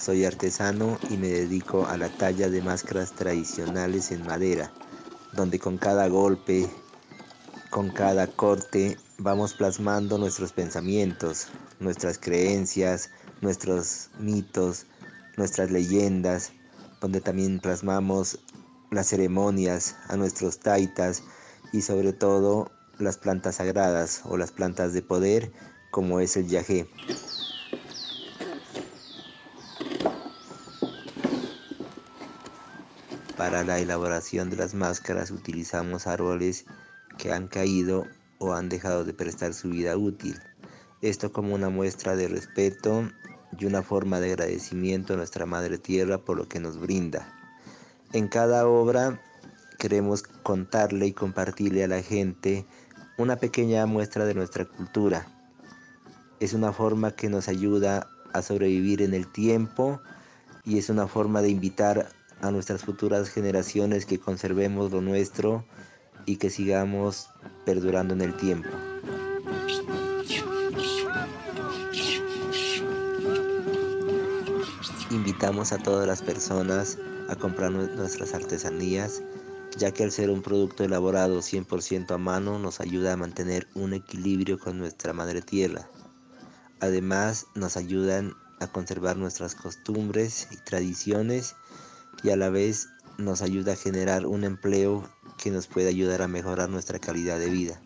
Soy artesano y me dedico a la talla de máscaras tradicionales en madera, donde con cada golpe, con cada corte, vamos plasmando nuestros pensamientos, nuestras creencias, nuestros mitos, nuestras leyendas, donde también plasmamos las ceremonias a nuestros taitas y sobre todo las plantas sagradas o las plantas de poder como es el yagé. Para la elaboración de las máscaras utilizamos árboles que han caído o han dejado de prestar su vida útil. Esto como una muestra de respeto y una forma de agradecimiento a nuestra Madre Tierra por lo que nos brinda. En cada obra queremos contarle y compartirle a la gente una pequeña muestra de nuestra cultura. Es una forma que nos ayuda a sobrevivir en el tiempo y es una forma de invitar a nuestras futuras generaciones que conservemos lo nuestro y que sigamos perdurando en el tiempo. Invitamos a todas las personas a comprar nuestras artesanías, ya que al ser un producto elaborado 100% a mano nos ayuda a mantener un equilibrio con nuestra madre tierra. Además nos ayudan a conservar nuestras costumbres y tradiciones y a la vez nos ayuda a generar un empleo que nos puede ayudar a mejorar nuestra calidad de vida.